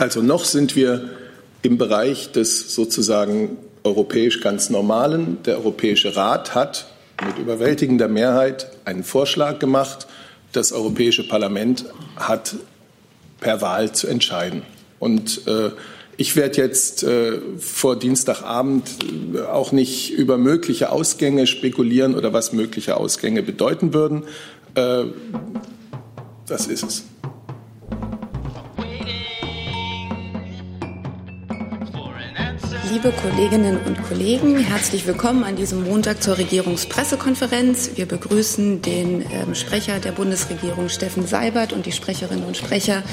Also noch sind wir im Bereich des sozusagen europäisch ganz Normalen. Der Europäische Rat hat mit überwältigender Mehrheit einen Vorschlag gemacht. Das Europäische Parlament hat per Wahl zu entscheiden. Und äh, ich werde jetzt äh, vor Dienstagabend äh, auch nicht über mögliche Ausgänge spekulieren oder was mögliche Ausgänge bedeuten würden. Äh, das ist es. Liebe Kolleginnen und Kollegen, herzlich willkommen an diesem Montag zur Regierungspressekonferenz. Wir begrüßen den ähm, Sprecher der Bundesregierung Steffen Seibert und die Sprecherinnen und Sprecher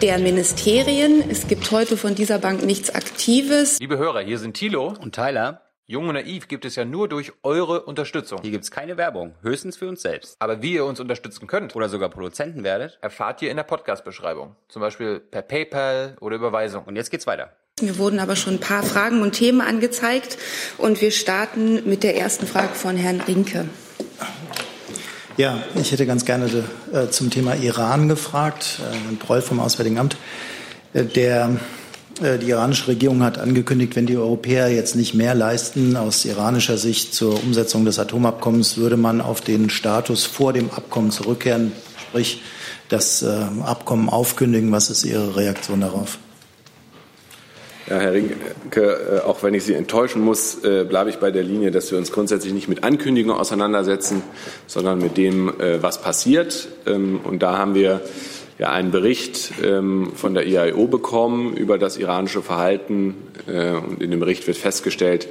der Ministerien. Es gibt heute von dieser Bank nichts Aktives. Liebe Hörer, hier sind Thilo und Tyler. Jung und naiv gibt es ja nur durch eure Unterstützung. Hier gibt es keine Werbung, höchstens für uns selbst. Aber wie ihr uns unterstützen könnt oder sogar Produzenten werdet, erfahrt ihr in der Podcast-Beschreibung. Zum Beispiel per PayPal oder Überweisung. Und jetzt geht's weiter. Mir wurden aber schon ein paar Fragen und Themen angezeigt und wir starten mit der ersten Frage von Herrn Rinke. Ja, ich hätte ganz gerne äh, zum Thema Iran gefragt, äh, Herrn Proll vom Auswärtigen Amt. Äh, der, äh, die iranische Regierung hat angekündigt, wenn die Europäer jetzt nicht mehr leisten aus iranischer Sicht zur Umsetzung des Atomabkommens, würde man auf den Status vor dem Abkommen zurückkehren, sprich das Abkommen aufkündigen. Was ist Ihre Reaktion darauf? Ja, Herr Rinke, äh, auch wenn ich Sie enttäuschen muss, äh, bleibe ich bei der Linie, dass wir uns grundsätzlich nicht mit Ankündigungen auseinandersetzen, sondern mit dem, äh, was passiert. Ähm, und da haben wir ja einen Bericht ähm, von der IAEO bekommen über das iranische Verhalten. Und in dem Bericht wird festgestellt,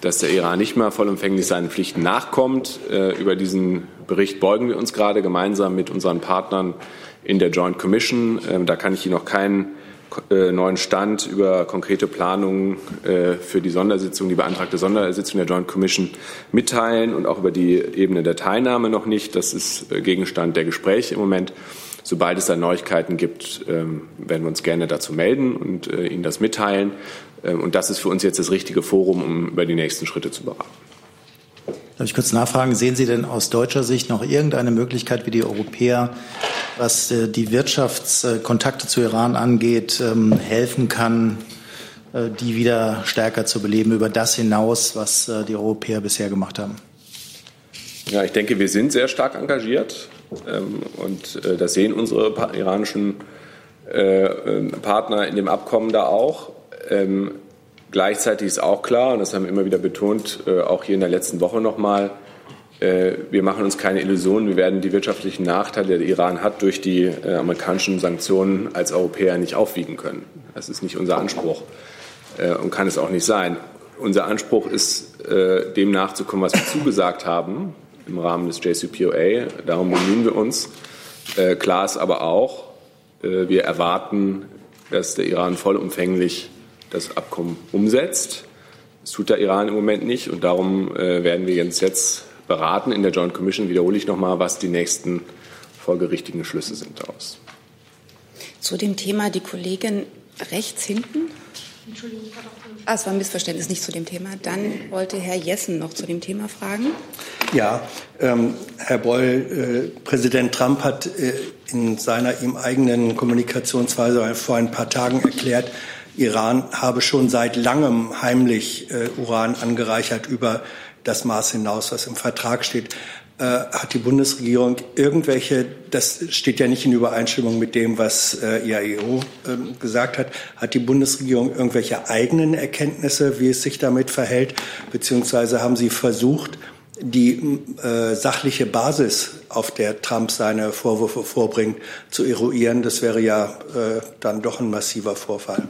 dass der Iran nicht mehr vollumfänglich seinen Pflichten nachkommt. Über diesen Bericht beugen wir uns gerade gemeinsam mit unseren Partnern in der Joint Commission. Ähm, da kann ich Ihnen noch keinen neuen Stand über konkrete Planungen äh, für die Sondersitzung, die beantragte Sondersitzung der Joint Commission mitteilen und auch über die Ebene der Teilnahme noch nicht. Das ist äh, Gegenstand der Gespräche im Moment. Sobald es da Neuigkeiten gibt, ähm, werden wir uns gerne dazu melden und Ihnen das mitteilen. Ähm, und das ist für uns jetzt das richtige Forum, um über die nächsten Schritte zu beraten. Darf ich kurz nachfragen, sehen Sie denn aus deutscher Sicht noch irgendeine Möglichkeit, wie die Europäer, was äh, die Wirtschaftskontakte zu Iran angeht, ähm, helfen kann, äh, die wieder stärker zu beleben über das hinaus, was äh, die Europäer bisher gemacht haben? Ja, ich denke, wir sind sehr stark engagiert ähm, und das sehen unsere iranischen Partner in dem Abkommen da auch. Gleichzeitig ist auch klar, und das haben wir immer wieder betont, äh, auch hier in der letzten Woche nochmal, äh, wir machen uns keine Illusionen, wir werden die wirtschaftlichen Nachteile, die der Iran hat, durch die äh, amerikanischen Sanktionen als Europäer nicht aufwiegen können. Das ist nicht unser Anspruch und kann es auch nicht sein. Unser Anspruch ist, dem nachzukommen, was wir zugesagt haben im Rahmen des JCPOA. Darum bemühen wir uns. Klar ist aber auch, wir erwarten, dass der Iran vollumfänglich das Abkommen umsetzt. Das tut der Iran im Moment nicht und darum äh, werden wir jetzt, jetzt beraten in der Joint Commission, wiederhole ich nochmal, was die nächsten folgerichtigen Schlüsse sind daraus. Zu dem Thema die Kollegin rechts hinten. Entschuldigung, ah, es war ein Missverständnis, nicht zu dem Thema. Dann wollte Herr Jessen noch zu dem Thema fragen. Ja, ähm, Herr Boll, äh, Präsident Trump hat äh, in seiner ihm eigenen Kommunikationsweise vor ein paar Tagen erklärt, Iran habe schon seit langem heimlich äh, Uran angereichert über das Maß hinaus, was im Vertrag steht. Äh, hat die Bundesregierung irgendwelche, das steht ja nicht in Übereinstimmung mit dem, was äh, IAEO äh, gesagt hat, hat die Bundesregierung irgendwelche eigenen Erkenntnisse, wie es sich damit verhält, beziehungsweise haben Sie versucht, die äh, sachliche Basis, auf der Trump seine Vorwürfe vorbringt, zu eruieren. Das wäre ja äh, dann doch ein massiver Vorfall.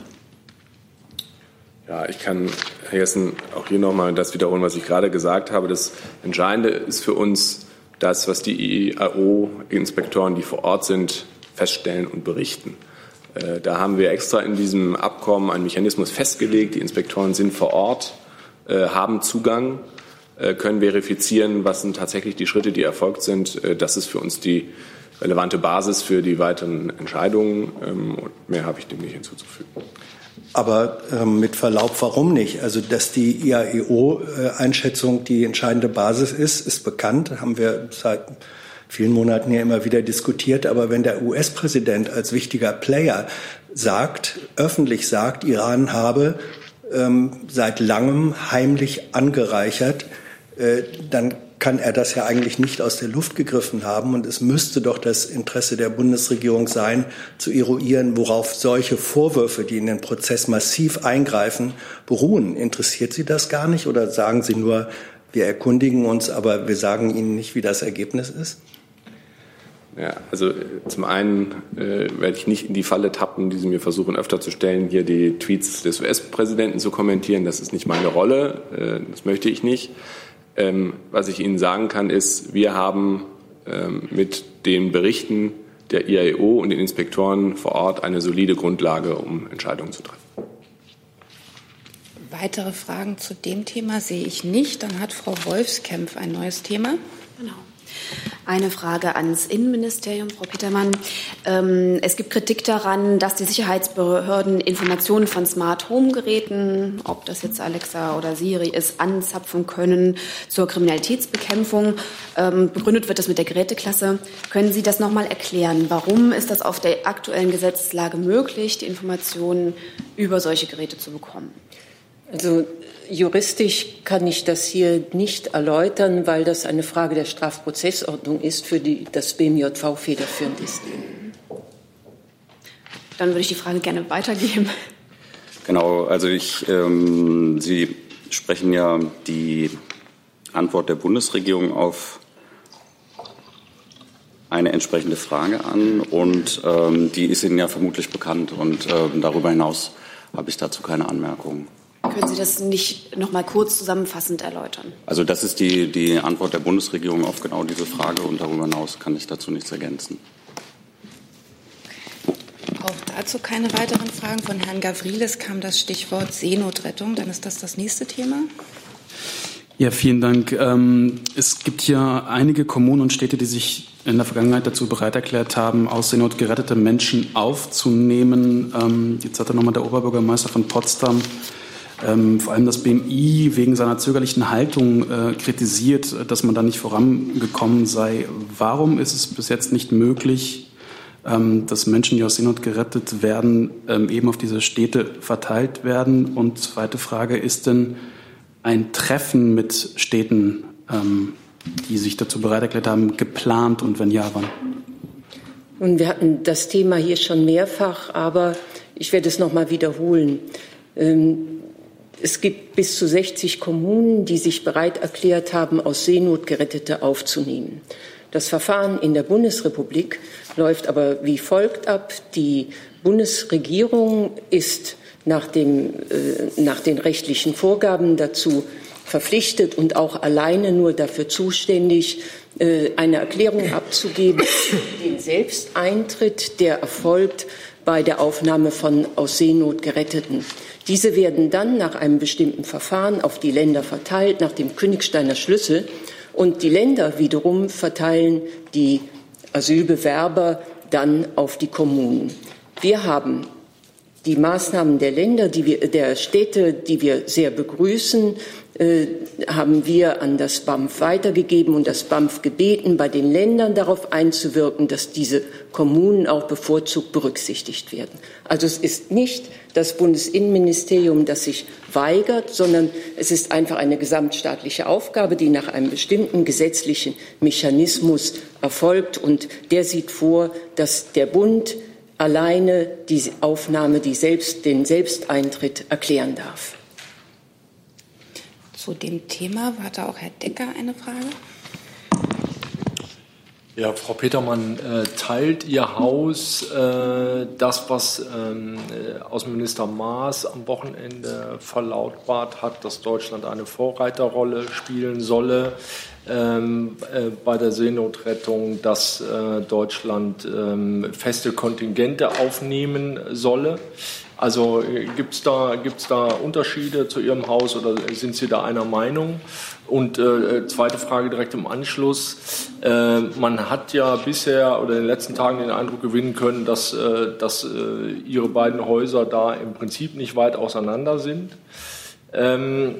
Ja, ich kann, Herr Jessen, auch hier nochmal das wiederholen, was ich gerade gesagt habe. Das Entscheidende ist für uns das, was die IAO-Inspektoren, die vor Ort sind, feststellen und berichten. Äh, da haben wir extra in diesem Abkommen einen Mechanismus festgelegt. Die Inspektoren sind vor Ort, äh, haben Zugang, äh, können verifizieren, was sind tatsächlich die Schritte, die erfolgt sind. Das ist für uns die relevante Basis für die weiteren Entscheidungen. Ähm, und mehr habe ich dem nicht hinzuzufügen. Aber äh, mit Verlaub, warum nicht? Also, dass die IAEO-Einschätzung die entscheidende Basis ist, ist bekannt. Haben wir seit vielen Monaten ja immer wieder diskutiert. Aber wenn der US-Präsident als wichtiger Player sagt, öffentlich sagt, Iran habe ähm, seit langem heimlich angereichert, äh, dann kann er das ja eigentlich nicht aus der Luft gegriffen haben. Und es müsste doch das Interesse der Bundesregierung sein, zu eruieren, worauf solche Vorwürfe, die in den Prozess massiv eingreifen, beruhen. Interessiert Sie das gar nicht oder sagen Sie nur, wir erkundigen uns, aber wir sagen Ihnen nicht, wie das Ergebnis ist? Ja, also zum einen äh, werde ich nicht in die Falle tappen, die Sie mir versuchen öfter zu stellen, hier die Tweets des US-Präsidenten zu kommentieren. Das ist nicht meine Rolle. Äh, das möchte ich nicht. Ähm, was ich Ihnen sagen kann, ist, wir haben ähm, mit den Berichten der IAEO und den Inspektoren vor Ort eine solide Grundlage, um Entscheidungen zu treffen. Weitere Fragen zu dem Thema sehe ich nicht. Dann hat Frau Wolfskämpf ein neues Thema. Genau. Eine Frage ans Innenministerium, Frau Petermann. Ähm, es gibt Kritik daran, dass die Sicherheitsbehörden Informationen von Smart Home Geräten, ob das jetzt Alexa oder Siri ist, anzapfen können zur Kriminalitätsbekämpfung. Ähm, begründet wird das mit der Geräteklasse. Können Sie das noch mal erklären? Warum ist das auf der aktuellen Gesetzeslage möglich, die Informationen über solche Geräte zu bekommen? Also juristisch kann ich das hier nicht erläutern, weil das eine Frage der Strafprozessordnung ist, für die das BMJV federführend ist. Dann würde ich die Frage gerne weitergeben. Genau, also ich, ähm, Sie sprechen ja die Antwort der Bundesregierung auf eine entsprechende Frage an und ähm, die ist Ihnen ja vermutlich bekannt und ähm, darüber hinaus habe ich dazu keine Anmerkungen. Können Sie das nicht noch mal kurz zusammenfassend erläutern? Also das ist die, die Antwort der Bundesregierung auf genau diese Frage und darüber hinaus kann ich dazu nichts ergänzen. Auch dazu keine weiteren Fragen. Von Herrn Gavrilis kam das Stichwort Seenotrettung. Dann ist das das nächste Thema. Ja, vielen Dank. Ähm, es gibt hier einige Kommunen und Städte, die sich in der Vergangenheit dazu bereit erklärt haben, aus Seenot gerettete Menschen aufzunehmen. Jetzt hat er nochmal der Oberbürgermeister von Potsdam ähm, vor allem das BMI wegen seiner zögerlichen Haltung äh, kritisiert, dass man da nicht vorangekommen sei. Warum ist es bis jetzt nicht möglich, ähm, dass Menschen, die aus Seenot gerettet werden, ähm, eben auf diese Städte verteilt werden? Und zweite Frage, ist denn ein Treffen mit Städten, ähm, die sich dazu bereit erklärt haben, geplant und wenn ja, wann? Und wir hatten das Thema hier schon mehrfach, aber ich werde es noch mal wiederholen. Ähm, es gibt bis zu 60 Kommunen, die sich bereit erklärt haben, aus Seenot Gerettete aufzunehmen. Das Verfahren in der Bundesrepublik läuft aber wie folgt ab. Die Bundesregierung ist nach, dem, äh, nach den rechtlichen Vorgaben dazu verpflichtet und auch alleine nur dafür zuständig, äh, eine Erklärung abzugeben, den Selbsteintritt, der erfolgt bei der Aufnahme von aus Seenot Geretteten. Diese werden dann nach einem bestimmten Verfahren auf die Länder verteilt, nach dem Königsteiner Schlüssel. Und die Länder wiederum verteilen die Asylbewerber dann auf die Kommunen. Wir haben die Maßnahmen der Länder, die wir, der Städte, die wir sehr begrüßen, haben wir an das BAMF weitergegeben und das BAMF gebeten, bei den Ländern darauf einzuwirken, dass diese Kommunen auch bevorzugt berücksichtigt werden. Also es ist nicht das Bundesinnenministerium, das sich weigert, sondern es ist einfach eine gesamtstaatliche Aufgabe, die nach einem bestimmten gesetzlichen Mechanismus erfolgt. Und der sieht vor, dass der Bund alleine die Aufnahme, die selbst, den Selbsteintritt erklären darf. Zu dem Thema hatte auch Herr Decker eine Frage. Ja, Frau Petermann, äh, teilt Ihr Haus äh, das, was ähm, äh, Außenminister Maas am Wochenende verlautbart hat, dass Deutschland eine Vorreiterrolle spielen solle ähm, äh, bei der Seenotrettung, dass äh, Deutschland ähm, feste Kontingente aufnehmen solle? Also äh, gibt es da, gibt's da Unterschiede zu Ihrem Haus oder sind Sie da einer Meinung? Und äh, zweite Frage direkt im Anschluss. Äh, man hat ja bisher oder in den letzten Tagen den Eindruck gewinnen können, dass, äh, dass äh, Ihre beiden Häuser da im Prinzip nicht weit auseinander sind. Ähm,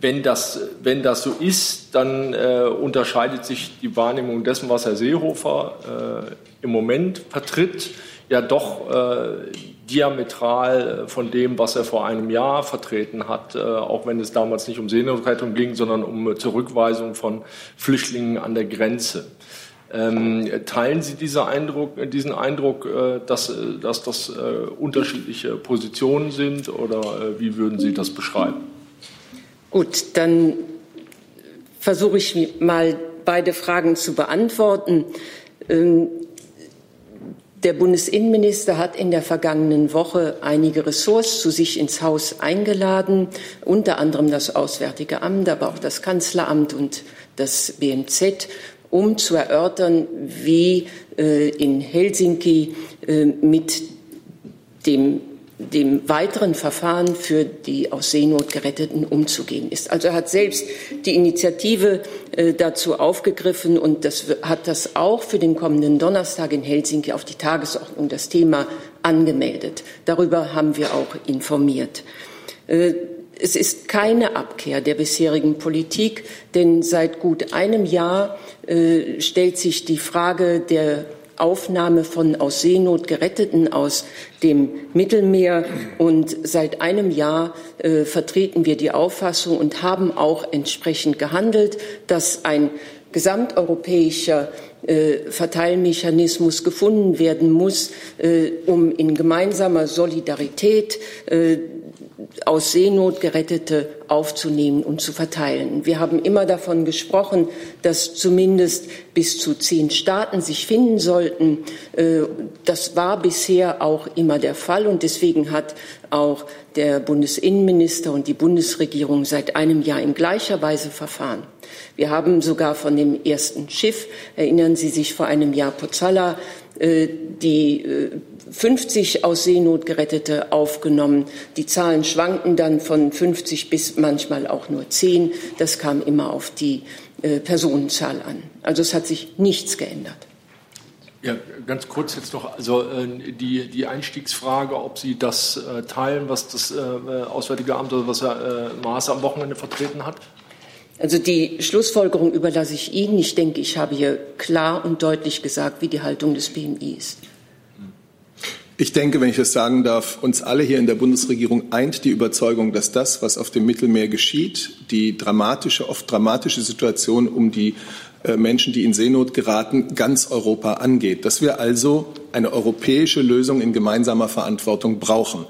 wenn das, wenn das so ist, dann äh, unterscheidet sich die Wahrnehmung dessen, was Herr Seehofer äh, im Moment vertritt, ja doch äh, diametral von dem, was er vor einem Jahr vertreten hat, äh, auch wenn es damals nicht um Seenotrettung ging, sondern um Zurückweisung von Flüchtlingen an der Grenze. Ähm, teilen Sie diese Eindruck, diesen Eindruck, äh, dass, äh, dass das äh, unterschiedliche Positionen sind oder äh, wie würden Sie das beschreiben? Gut, dann versuche ich mal beide Fragen zu beantworten. Der Bundesinnenminister hat in der vergangenen Woche einige Ressorts zu sich ins Haus eingeladen, unter anderem das Auswärtige Amt, aber auch das Kanzleramt und das BMZ, um zu erörtern, wie äh, in Helsinki äh, mit dem dem weiteren Verfahren für die aus Seenot Geretteten umzugehen ist. Also er hat selbst die Initiative äh, dazu aufgegriffen und das, hat das auch für den kommenden Donnerstag in Helsinki auf die Tagesordnung das Thema angemeldet. Darüber haben wir auch informiert. Äh, es ist keine Abkehr der bisherigen Politik, denn seit gut einem Jahr äh, stellt sich die Frage der Aufnahme von aus Seenot Geretteten aus dem Mittelmeer. Und seit einem Jahr äh, vertreten wir die Auffassung und haben auch entsprechend gehandelt, dass ein gesamteuropäischer äh, Verteilmechanismus gefunden werden muss, äh, um in gemeinsamer Solidarität äh, aus Seenot Gerettete aufzunehmen und zu verteilen. Wir haben immer davon gesprochen, dass zumindest bis zu zehn Staaten sich finden sollten. Äh, das war bisher auch immer der Fall und deswegen hat auch der Bundesinnenminister und die Bundesregierung seit einem Jahr in gleicher Weise verfahren. Wir haben sogar von dem ersten Schiff, erinnern Sie sich vor einem Jahr Pozzalla, äh, die 50 äh, aus Seenot Gerettete aufgenommen. Die Zahlen schwanken dann von 50 bis manchmal auch nur 10. Das kam immer auf die äh, Personenzahl an. Also es hat sich nichts geändert. Ja, ganz kurz jetzt noch, also die, die Einstiegsfrage, ob Sie das teilen, was das Auswärtige Amt oder was Herr Maas am Wochenende vertreten hat? Also die Schlussfolgerung überlasse ich Ihnen. Ich denke, ich habe hier klar und deutlich gesagt, wie die Haltung des BMI ist. Ich denke, wenn ich das sagen darf, uns alle hier in der Bundesregierung eint die Überzeugung, dass das, was auf dem Mittelmeer geschieht, die dramatische, oft dramatische Situation um die äh, Menschen, die in Seenot geraten, ganz Europa angeht. Dass wir also eine europäische Lösung in gemeinsamer Verantwortung brauchen.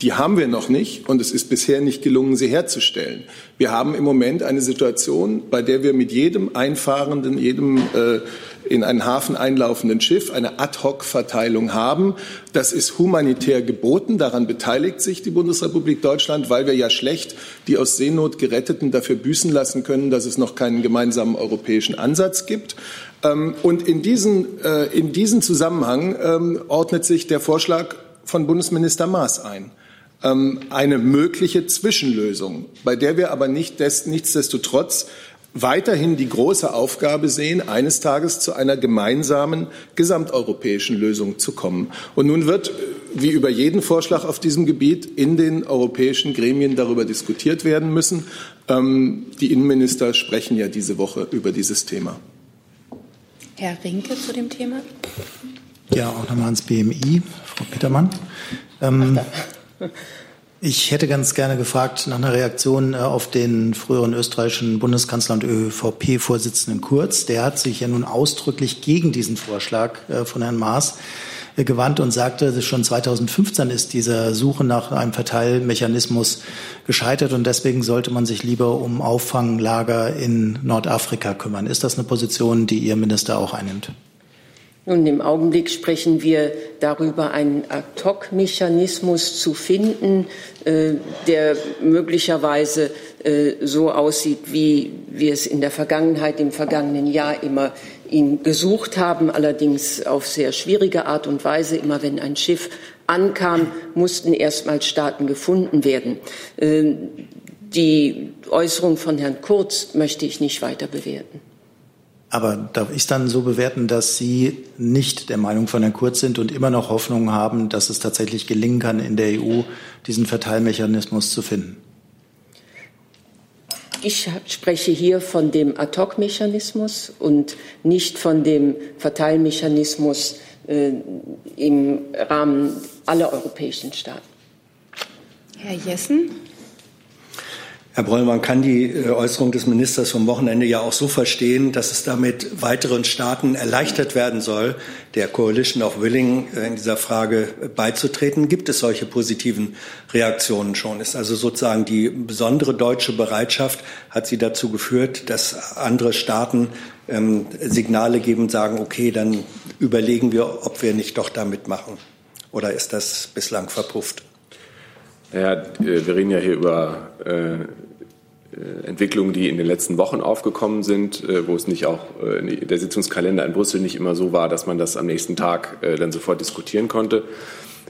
Die haben wir noch nicht und es ist bisher nicht gelungen, sie herzustellen. Wir haben im Moment eine Situation, bei der wir mit jedem einfahrenden, jedem äh, in einen Hafen einlaufenden Schiff eine Ad-hoc-Verteilung haben. Das ist humanitär geboten. Daran beteiligt sich die Bundesrepublik Deutschland, weil wir ja schlecht die aus Seenot Geretteten dafür büßen lassen können, dass es noch keinen gemeinsamen europäischen Ansatz gibt. Ähm, und in diesen, äh, in diesen Zusammenhang ähm, ordnet sich der Vorschlag von Bundesminister Maas ein. Ähm, eine mögliche Zwischenlösung, bei der wir aber nicht des, nichtsdestotrotz weiterhin die große Aufgabe sehen, eines Tages zu einer gemeinsamen gesamteuropäischen Lösung zu kommen. Und nun wird, wie über jeden Vorschlag auf diesem Gebiet, in den europäischen Gremien darüber diskutiert werden müssen. Ähm, die Innenminister sprechen ja diese Woche über dieses Thema. Herr Rinke zu dem Thema. Ja, auch nochmal ans BMI, Frau Petermann. Ähm, ich hätte ganz gerne gefragt nach einer Reaktion äh, auf den früheren österreichischen Bundeskanzler und ÖVP-Vorsitzenden Kurz. Der hat sich ja nun ausdrücklich gegen diesen Vorschlag äh, von Herrn Maas äh, gewandt und sagte, schon 2015 ist diese Suche nach einem Verteilmechanismus gescheitert und deswegen sollte man sich lieber um Auffanglager in Nordafrika kümmern. Ist das eine Position, die Ihr Minister auch einnimmt? Nun, im Augenblick sprechen wir darüber, einen Ad-hoc-Mechanismus zu finden, äh, der möglicherweise äh, so aussieht, wie wir es in der Vergangenheit, im vergangenen Jahr immer ihn gesucht haben, allerdings auf sehr schwierige Art und Weise. Immer wenn ein Schiff ankam, mussten erstmal Staaten gefunden werden. Äh, die Äußerung von Herrn Kurz möchte ich nicht weiter bewerten. Aber darf ich dann so bewerten, dass Sie nicht der Meinung von Herrn Kurz sind und immer noch Hoffnung haben, dass es tatsächlich gelingen kann, in der EU diesen Verteilmechanismus zu finden? Ich spreche hier von dem Ad-hoc-Mechanismus und nicht von dem Verteilmechanismus äh, im Rahmen aller europäischen Staaten. Herr Jessen. Herr Broll, man kann die äh, Äußerung des Ministers vom Wochenende ja auch so verstehen, dass es damit weiteren Staaten erleichtert werden soll, der Coalition of Willing äh, in dieser Frage beizutreten. Gibt es solche positiven Reaktionen schon? Ist also sozusagen die besondere deutsche Bereitschaft, hat sie dazu geführt, dass andere Staaten ähm, Signale geben, sagen, okay, dann überlegen wir, ob wir nicht doch da mitmachen? Oder ist das bislang verpufft? Ja, äh, wir reden ja hier über äh, äh, Entwicklungen, die in den letzten Wochen aufgekommen sind, äh, wo es nicht auch äh, der Sitzungskalender in Brüssel nicht immer so war, dass man das am nächsten Tag äh, dann sofort diskutieren konnte.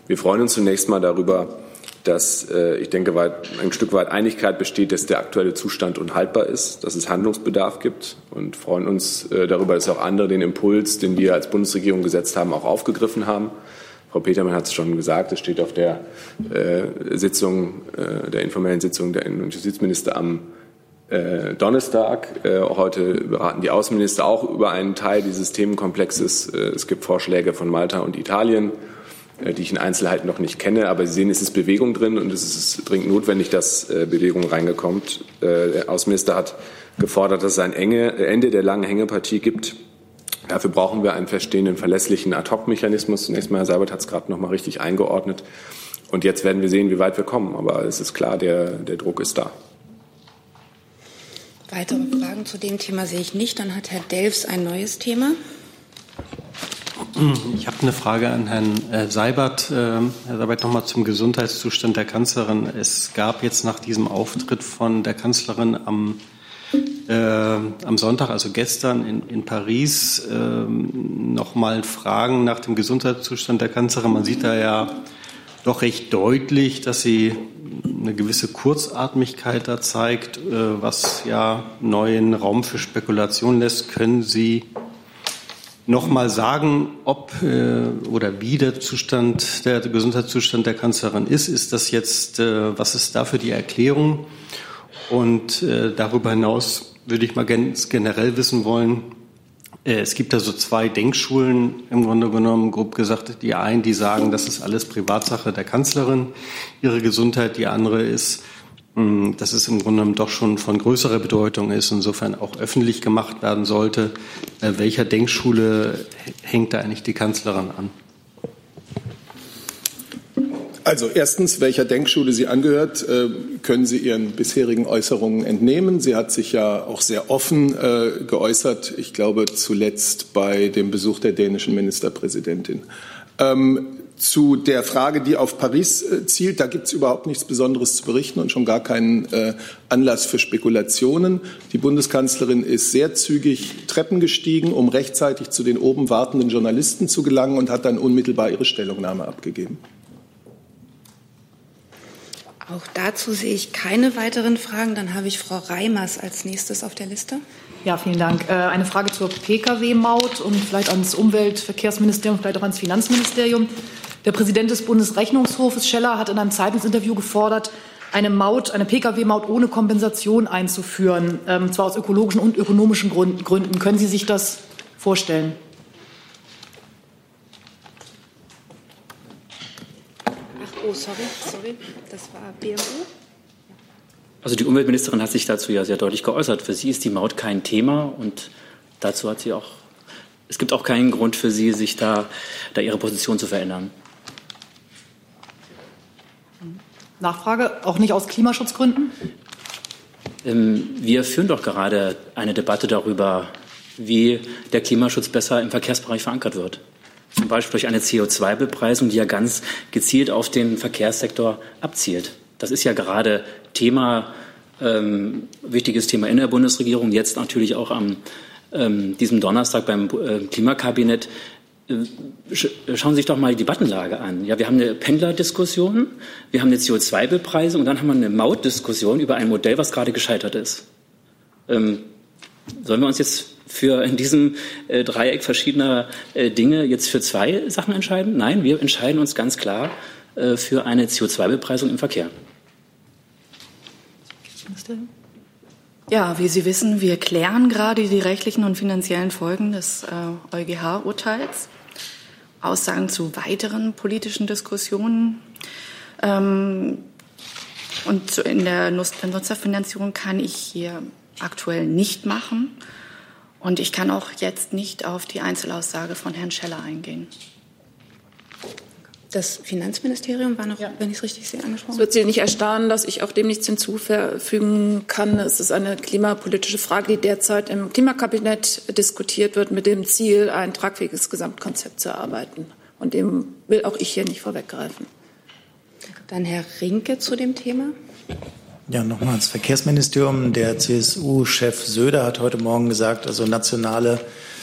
Wir freuen uns zunächst mal darüber, dass ich denke, weit, ein Stück weit Einigkeit besteht, dass der aktuelle Zustand unhaltbar ist, dass es Handlungsbedarf gibt und freuen uns darüber, dass auch andere den Impuls, den wir als Bundesregierung gesetzt haben, auch aufgegriffen haben. Frau Petermann hat es schon gesagt, es steht auf der äh, Sitzung, äh, der informellen Sitzung der Innen- und Justizminister am äh, Donnerstag. Äh, heute beraten die Außenminister auch über einen Teil dieses Themenkomplexes. Äh, es gibt Vorschläge von Malta und Italien, äh, die ich in Einzelheiten noch nicht kenne, aber Sie sehen, es ist Bewegung drin und es ist dringend notwendig, dass Bewegung reingekommt. Der Außenminister hat gefordert, dass es ein Ende der langen Hängepartie gibt Dafür brauchen wir einen feststehenden, verlässlichen Ad-Hoc-Mechanismus. Zunächst mal, Herr Seibert hat es gerade noch mal richtig eingeordnet. Und jetzt werden wir sehen, wie weit wir kommen. Aber es ist klar, der, der Druck ist da. Weitere Fragen zu dem Thema sehe ich nicht. Dann hat Herr Delfs ein neues Thema. Ich habe eine Frage an Herrn äh, Seibert. Ähm, Herr Seibert, nochmal zum Gesundheitszustand der Kanzlerin. Es gab jetzt nach diesem Auftritt von der Kanzlerin am äh, am Sonntag, also gestern in, in Paris, äh, nochmal Fragen nach dem Gesundheitszustand der Kanzlerin. Man sieht da ja doch recht deutlich, dass sie eine gewisse Kurzatmigkeit da zeigt, äh, was ja neuen Raum für Spekulation lässt. Können Sie noch mal sagen, ob äh, oder wie der Zustand, der Gesundheitszustand der Kanzlerin ist? Ist das jetzt, äh, was ist da für die Erklärung? Und äh, darüber hinaus würde ich mal generell wissen wollen, äh, es gibt da so zwei Denkschulen im Grunde genommen, grob gesagt. Die einen, die sagen, das ist alles Privatsache der Kanzlerin, ihre Gesundheit. Die andere ist, hm, dass es im Grunde genommen doch schon von größerer Bedeutung ist, insofern auch öffentlich gemacht werden sollte. Äh, welcher Denkschule hängt da eigentlich die Kanzlerin an? Also erstens, welcher Denkschule sie angehört, äh, können Sie Ihren bisherigen Äußerungen entnehmen. Sie hat sich ja auch sehr offen äh, geäußert, ich glaube zuletzt bei dem Besuch der dänischen Ministerpräsidentin. Ähm, zu der Frage, die auf Paris äh, zielt, da gibt es überhaupt nichts Besonderes zu berichten und schon gar keinen Anlass für Spekulationen. Die Bundeskanzlerin ist sehr zügig Treppen gestiegen, um rechtzeitig zu den oben wartenden Journalisten zu gelangen und hat dann unmittelbar ihre Stellungnahme abgegeben. Auch dazu sehe ich keine weiteren Fragen. Dann habe ich Frau Reimers als nächstes auf der Liste. Ja, vielen Dank. Äh, eine Frage zur Pkw-Maut und vielleicht ans Umweltverkehrsministerium, vielleicht auch ans Finanzministerium. Der Präsident des Bundesrechnungshofes Scheller hat in einem Zeitungsinterview gefordert, eine Maut, eine Pkw-Maut ohne Kompensation einzuführen, ähm, zwar aus ökologischen und ökonomischen Gründen. Können Sie sich das vorstellen? Oh, sorry, sorry, das war BMU. Also die Umweltministerin hat sich dazu ja sehr deutlich geäußert. Für sie ist die Maut kein Thema und dazu hat sie auch, es gibt auch keinen Grund für sie, sich da, da ihre Position zu verändern. Nachfrage, auch nicht aus Klimaschutzgründen? Ähm, wir führen doch gerade eine Debatte darüber, wie der Klimaschutz besser im Verkehrsbereich verankert wird zum Beispiel durch eine CO2-Bepreisung, die ja ganz gezielt auf den Verkehrssektor abzielt. Das ist ja gerade Thema, ähm, wichtiges Thema in der Bundesregierung, jetzt natürlich auch am ähm, diesem Donnerstag beim äh, Klimakabinett. Äh, schauen Sie sich doch mal die Debattenlage an. Ja, wir haben eine Pendlerdiskussion, wir haben eine CO2-Bepreisung und dann haben wir eine Mautdiskussion über ein Modell, was gerade gescheitert ist. Ähm, sollen wir uns jetzt für in diesem äh, Dreieck verschiedener äh, Dinge jetzt für zwei Sachen entscheiden? Nein, wir entscheiden uns ganz klar äh, für eine CO2-Bepreisung im Verkehr. Ja, wie Sie wissen, wir klären gerade die rechtlichen und finanziellen Folgen des äh, EuGH-Urteils. Aussagen zu weiteren politischen Diskussionen. Ähm, und in der Nutzerfinanzierung kann ich hier aktuell nicht machen. Und ich kann auch jetzt nicht auf die Einzelaussage von Herrn Scheller eingehen. Das Finanzministerium war noch, ja. wenn ich es richtig sehe, angesprochen. Es wird Sie nicht erstaunen, dass ich auch dem nichts hinzufügen kann. Es ist eine klimapolitische Frage, die derzeit im Klimakabinett diskutiert wird, mit dem Ziel, ein tragfähiges Gesamtkonzept zu erarbeiten. Und dem will auch ich hier nicht vorweggreifen. Dann Herr Rinke zu dem Thema. Ja, nochmal ins Verkehrsministerium. Der CSU-Chef Söder hat heute Morgen gesagt, also nationale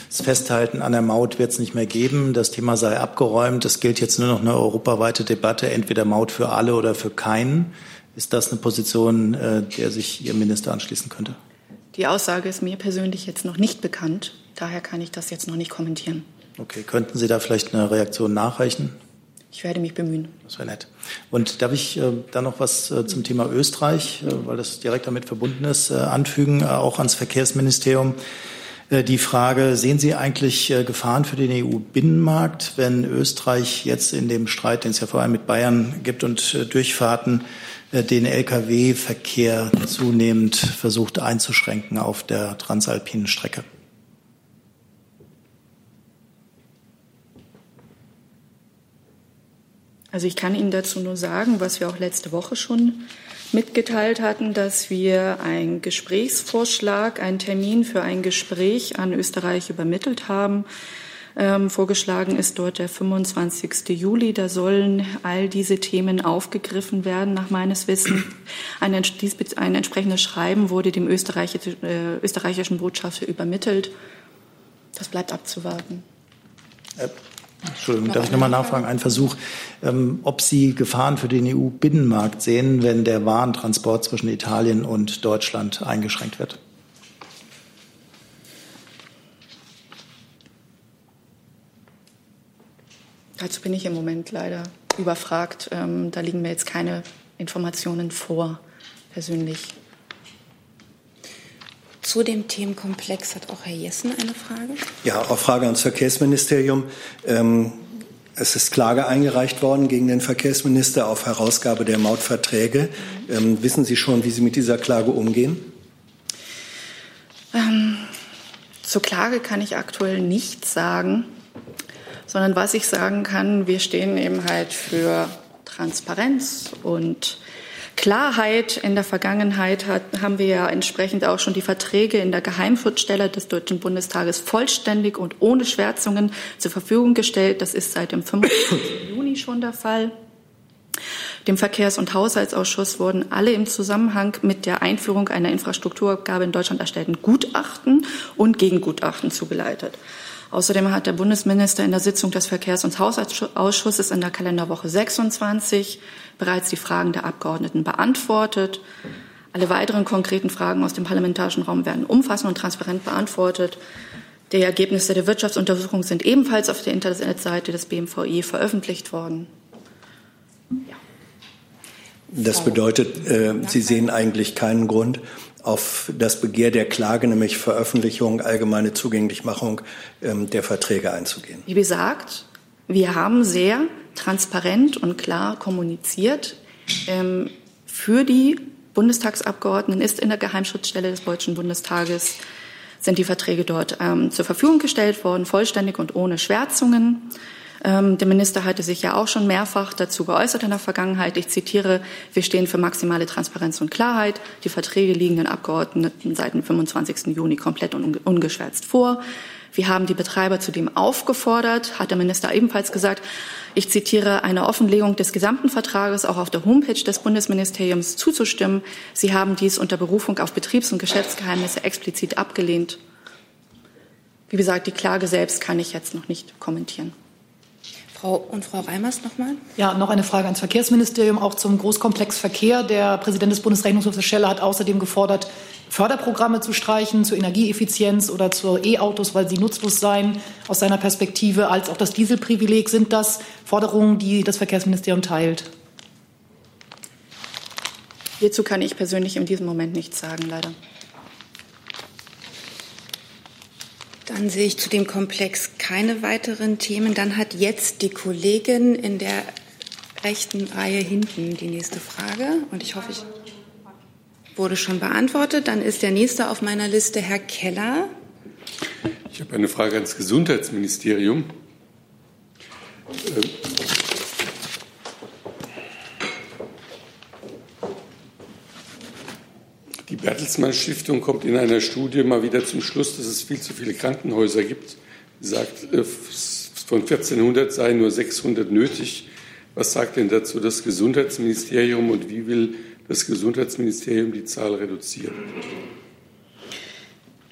das Festhalten an der Maut wird es nicht mehr geben. Das Thema sei abgeräumt. Es gilt jetzt nur noch eine europaweite Debatte, entweder Maut für alle oder für keinen. Ist das eine Position, äh, der sich Ihr Minister anschließen könnte? Die Aussage ist mir persönlich jetzt noch nicht bekannt. Daher kann ich das jetzt noch nicht kommentieren. Okay, könnten Sie da vielleicht eine Reaktion nachreichen? Ich werde mich bemühen. Das wäre nett. Und darf ich äh, da noch was äh, zum Thema Österreich, äh, weil das direkt damit verbunden ist, äh, anfügen, äh, auch ans Verkehrsministerium? Äh, die Frage, sehen Sie eigentlich Gefahren für den EU-Binnenmarkt, wenn Österreich jetzt in dem Streit, den es ja vor allem mit Bayern gibt und Durchfahrten, den Lkw-Verkehr zunehmend versucht einzuschränken auf der transalpinen Strecke? Also ich kann Ihnen dazu nur sagen, was wir auch letzte Woche schon mitgeteilt hatten, dass wir einen Gesprächsvorschlag, einen Termin für ein Gespräch an Österreich übermittelt haben. Ähm, vorgeschlagen ist dort der 25. Juli. Da sollen all diese Themen aufgegriffen werden, nach meines Wissens. Ein, ein entsprechendes Schreiben wurde dem österreichischen, äh, österreichischen Botschafter übermittelt. Das bleibt abzuwarten. Äh, Entschuldigung, darf ich nochmal nachfragen? Ein Versuch, ähm, ob Sie Gefahren für den EU-Binnenmarkt sehen, wenn der Warentransport zwischen Italien und Deutschland eingeschränkt wird? Dazu bin ich im Moment leider überfragt. Ähm, da liegen mir jetzt keine Informationen vor, persönlich. Zu dem Themenkomplex hat auch Herr Jessen eine Frage. Ja, auch Frage ans Verkehrsministerium. Ähm, es ist Klage eingereicht worden gegen den Verkehrsminister auf Herausgabe der Mautverträge. Ähm, wissen Sie schon, wie Sie mit dieser Klage umgehen? Ähm, zur Klage kann ich aktuell nichts sagen, sondern was ich sagen kann, wir stehen eben halt für Transparenz und Klarheit in der Vergangenheit hat, haben wir ja entsprechend auch schon die Verträge in der Geheimschutzstelle des Deutschen Bundestages vollständig und ohne Schwärzungen zur Verfügung gestellt. Das ist seit dem 25. Juni schon der Fall. Dem Verkehrs- und Haushaltsausschuss wurden alle im Zusammenhang mit der Einführung einer Infrastrukturabgabe in Deutschland erstellten Gutachten und Gegengutachten zugeleitet. Außerdem hat der Bundesminister in der Sitzung des Verkehrs- und Haushaltsausschusses in der Kalenderwoche 26 bereits die Fragen der Abgeordneten beantwortet. Alle weiteren konkreten Fragen aus dem parlamentarischen Raum werden umfassend und transparent beantwortet. Die Ergebnisse der Wirtschaftsuntersuchung sind ebenfalls auf der Internetseite des BMVI veröffentlicht worden. Ja. Das bedeutet, äh, Sie sehen eigentlich keinen Grund, auf das Begehr der Klage, nämlich Veröffentlichung, allgemeine Zugänglichmachung ähm, der Verträge einzugehen. Wie gesagt, wir haben sehr transparent und klar kommuniziert. Ähm, für die Bundestagsabgeordneten ist in der Geheimschutzstelle des Deutschen Bundestages sind die Verträge dort ähm, zur Verfügung gestellt worden, vollständig und ohne Schwärzungen. Ähm, der Minister hatte sich ja auch schon mehrfach dazu geäußert in der Vergangenheit. Ich zitiere, wir stehen für maximale Transparenz und Klarheit. Die Verträge liegen den Abgeordneten seit dem 25. Juni komplett und ungeschwärzt vor. Wir haben die Betreiber zudem aufgefordert, hat der Minister ebenfalls gesagt, ich zitiere, eine Offenlegung des gesamten Vertrages auch auf der Homepage des Bundesministeriums zuzustimmen. Sie haben dies unter Berufung auf Betriebs- und Geschäftsgeheimnisse explizit abgelehnt. Wie gesagt, die Klage selbst kann ich jetzt noch nicht kommentieren. Frau und Frau Reimers nochmal. Ja, noch eine Frage ans Verkehrsministerium, auch zum Großkomplex Verkehr. Der Präsident des Bundesrechnungshofs Scheller hat außerdem gefordert, Förderprogramme zu streichen zur Energieeffizienz oder zur E-Autos, weil sie nutzlos seien aus seiner Perspektive, als auch das Dieselprivileg. Sind das Forderungen, die das Verkehrsministerium teilt? Hierzu kann ich persönlich in diesem Moment nichts sagen, leider. An sich zu dem Komplex keine weiteren Themen. Dann hat jetzt die Kollegin in der rechten Reihe hinten die nächste Frage. Und ich hoffe, ich wurde schon beantwortet. Dann ist der nächste auf meiner Liste Herr Keller. Ich habe eine Frage ans Gesundheitsministerium. Die Bertelsmann Stiftung kommt in einer Studie mal wieder zum Schluss, dass es viel zu viele Krankenhäuser gibt. Sie sagt, äh, von 1400 seien nur 600 nötig. Was sagt denn dazu das Gesundheitsministerium und wie will das Gesundheitsministerium die Zahl reduzieren?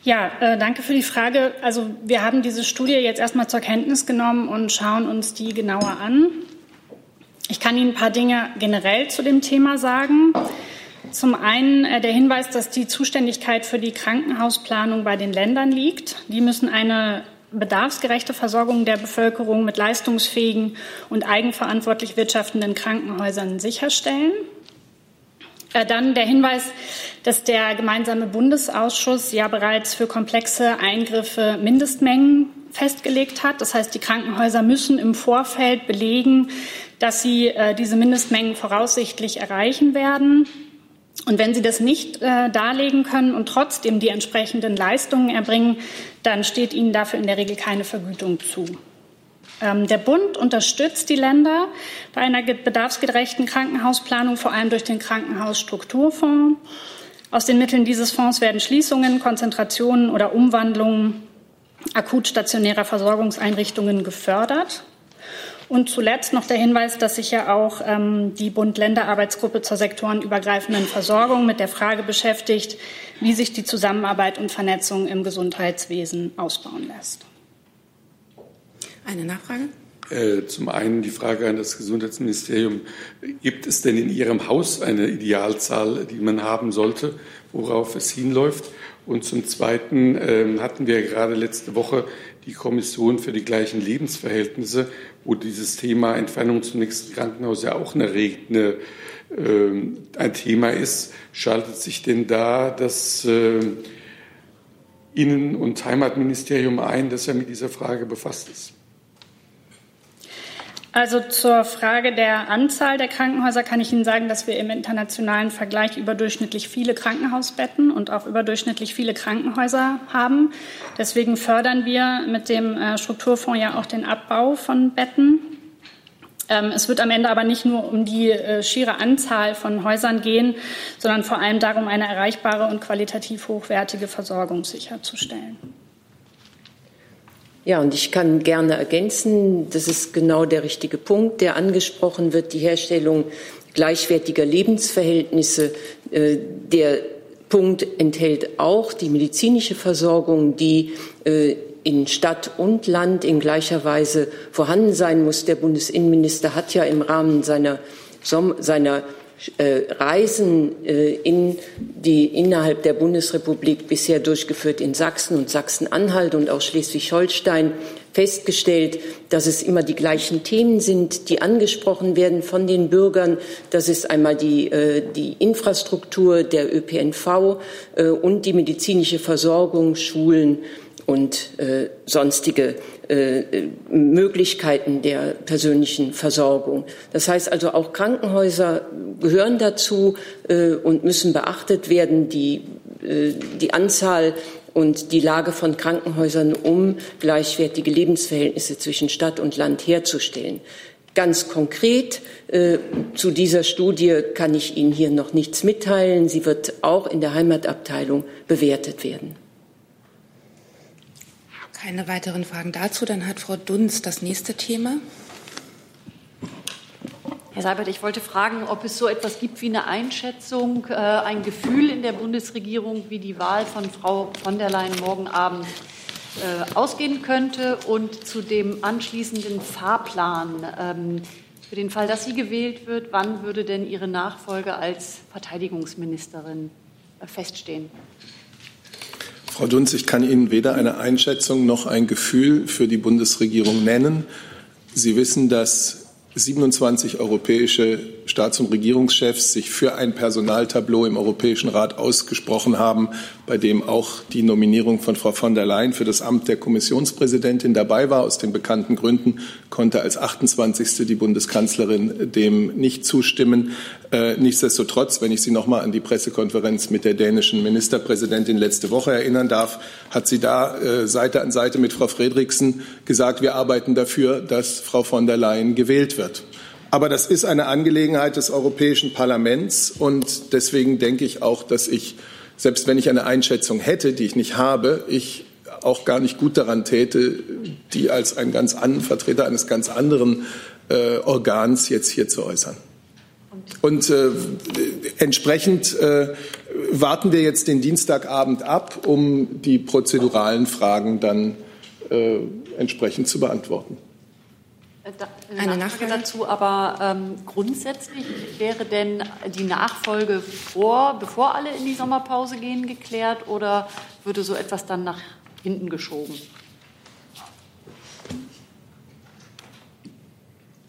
Ja, äh, danke für die Frage. Also wir haben diese Studie jetzt erstmal zur Kenntnis genommen und schauen uns die genauer an. Ich kann Ihnen ein paar Dinge generell zu dem Thema sagen. Zum einen äh, der Hinweis, dass die Zuständigkeit für die Krankenhausplanung bei den Ländern liegt. Die müssen eine bedarfsgerechte Versorgung der Bevölkerung mit leistungsfähigen und eigenverantwortlich wirtschaftenden Krankenhäusern sicherstellen. Äh, dann der Hinweis, dass der gemeinsame Bundesausschuss ja bereits für komplexe Eingriffe Mindestmengen festgelegt hat. Das heißt, die Krankenhäuser müssen im Vorfeld belegen, dass sie äh, diese Mindestmengen voraussichtlich erreichen werden. Und wenn sie das nicht äh, darlegen können und trotzdem die entsprechenden Leistungen erbringen, dann steht ihnen dafür in der Regel keine Vergütung zu. Ähm, der Bund unterstützt die Länder bei einer bedarfsgerechten Krankenhausplanung, vor allem durch den Krankenhausstrukturfonds. Aus den Mitteln dieses Fonds werden Schließungen, Konzentrationen oder Umwandlungen akut stationärer Versorgungseinrichtungen gefördert. Und zuletzt noch der Hinweis, dass sich ja auch ähm, die Bund-Länder-Arbeitsgruppe zur sektorenübergreifenden Versorgung mit der Frage beschäftigt, wie sich die Zusammenarbeit und Vernetzung im Gesundheitswesen ausbauen lässt. Eine Nachfrage? Äh, zum einen die Frage an das Gesundheitsministerium. Gibt es denn in Ihrem Haus eine Idealzahl, die man haben sollte, worauf es hinläuft? Und zum Zweiten ähm, hatten wir gerade letzte Woche die Kommission für die gleichen Lebensverhältnisse, wo dieses Thema Entfernung zum nächsten Krankenhaus ja auch eine, eine, ähm, ein Thema ist. Schaltet sich denn da das äh, Innen- und Heimatministerium ein, das ja mit dieser Frage befasst ist? Also zur Frage der Anzahl der Krankenhäuser kann ich Ihnen sagen, dass wir im internationalen Vergleich überdurchschnittlich viele Krankenhausbetten und auch überdurchschnittlich viele Krankenhäuser haben. Deswegen fördern wir mit dem äh, Strukturfonds ja auch den Abbau von Betten. Ähm, es wird am Ende aber nicht nur um die äh, schiere Anzahl von Häusern gehen, sondern vor allem darum, eine erreichbare und qualitativ hochwertige Versorgung sicherzustellen. Ja, und ich kann gerne ergänzen, das ist genau der richtige Punkt, der angesprochen wird, die Herstellung gleichwertiger Lebensverhältnisse. Äh, der Punkt enthält auch die medizinische Versorgung, die äh, in Stadt und Land in gleicher Weise vorhanden sein muss. Der Bundesinnenminister hat ja im Rahmen seiner, seiner Reisen äh, in die innerhalb der Bundesrepublik bisher durchgeführt in Sachsen und Sachsen-Anhalt und auch Schleswig-Holstein festgestellt, dass es immer die gleichen Themen sind, die angesprochen werden von den Bürgern. Das ist einmal die, äh, die Infrastruktur, der ÖPNV und die medizinische Versorgung, Schulen und sonstige äh, Möglichkeiten der persönlichen Versorgung. Das heißt also, auch Krankenhäuser gehören dazu äh, und müssen beachtet werden, die, äh, die Anzahl und die Lage von Krankenhäusern, um gleichwertige Lebensverhältnisse zwischen Stadt und Land herzustellen. Ganz konkret äh, zu dieser Studie kann ich Ihnen hier noch nichts mitteilen. Sie wird auch in der Heimatabteilung bewertet werden. Keine weiteren Fragen dazu. Dann hat Frau Dunz das nächste Thema. Herr Seibert, ich wollte fragen, ob es so etwas gibt wie eine Einschätzung, äh, ein Gefühl in der Bundesregierung, wie die Wahl von Frau von der Leyen morgen Abend äh, ausgehen könnte und zu dem anschließenden Fahrplan. Ähm, für den Fall, dass sie gewählt wird, wann würde denn Ihre Nachfolge als Verteidigungsministerin äh, feststehen? Frau Dunz, ich kann Ihnen weder eine Einschätzung noch ein Gefühl für die Bundesregierung nennen. Sie wissen, dass 27 europäische Staats- und Regierungschefs sich für ein Personaltableau im Europäischen Rat ausgesprochen haben, bei dem auch die Nominierung von Frau von der Leyen für das Amt der Kommissionspräsidentin dabei war. Aus den bekannten Gründen konnte als 28. die Bundeskanzlerin dem nicht zustimmen. Äh, nichtsdestotrotz, wenn ich Sie noch mal an die Pressekonferenz mit der dänischen Ministerpräsidentin letzte Woche erinnern darf, hat sie da äh, Seite an Seite mit Frau Fredriksen gesagt, wir arbeiten dafür, dass Frau von der Leyen gewählt wird. Aber das ist eine Angelegenheit des Europäischen Parlaments und deswegen denke ich auch, dass ich, selbst wenn ich eine Einschätzung hätte, die ich nicht habe, ich auch gar nicht gut daran täte, die als ein ganz an, Vertreter eines ganz anderen äh, Organs jetzt hier zu äußern. Und äh, entsprechend äh, warten wir jetzt den Dienstagabend ab, um die prozeduralen Fragen dann äh, entsprechend zu beantworten. Äh, eine, Eine Nachfrage dazu, aber ähm, grundsätzlich wäre denn die Nachfolge vor, bevor alle in die Sommerpause gehen, geklärt oder würde so etwas dann nach hinten geschoben?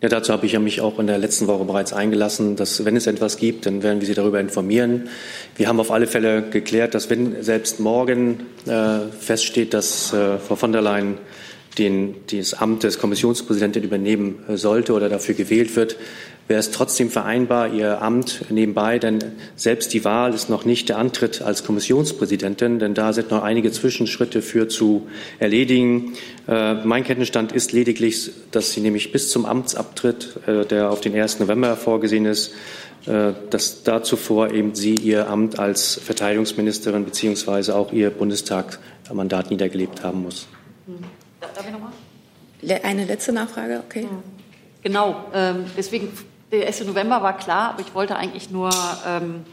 Ja, dazu habe ich ja mich auch in der letzten Woche bereits eingelassen, dass wenn es etwas gibt, dann werden wir Sie darüber informieren. Wir haben auf alle Fälle geklärt, dass wenn selbst morgen äh, feststeht, dass äh, Frau von der Leyen den, das Amt des Kommissionspräsidenten übernehmen äh, sollte oder dafür gewählt wird, wäre es trotzdem vereinbar, ihr Amt nebenbei, denn selbst die Wahl ist noch nicht der Antritt als Kommissionspräsidentin, denn da sind noch einige Zwischenschritte für zu erledigen. Äh, mein Kenntnisstand ist lediglich, dass sie nämlich bis zum Amtsabtritt, äh, der auf den 1. November vorgesehen ist, äh, dass da zuvor eben sie ihr Amt als Verteidigungsministerin beziehungsweise auch ihr Bundestagsmandat niedergelebt haben muss. Darf ich nochmal? Eine letzte Nachfrage, okay. Genau, ähm, deswegen, der 1. November war klar, aber ich wollte eigentlich nur ähm,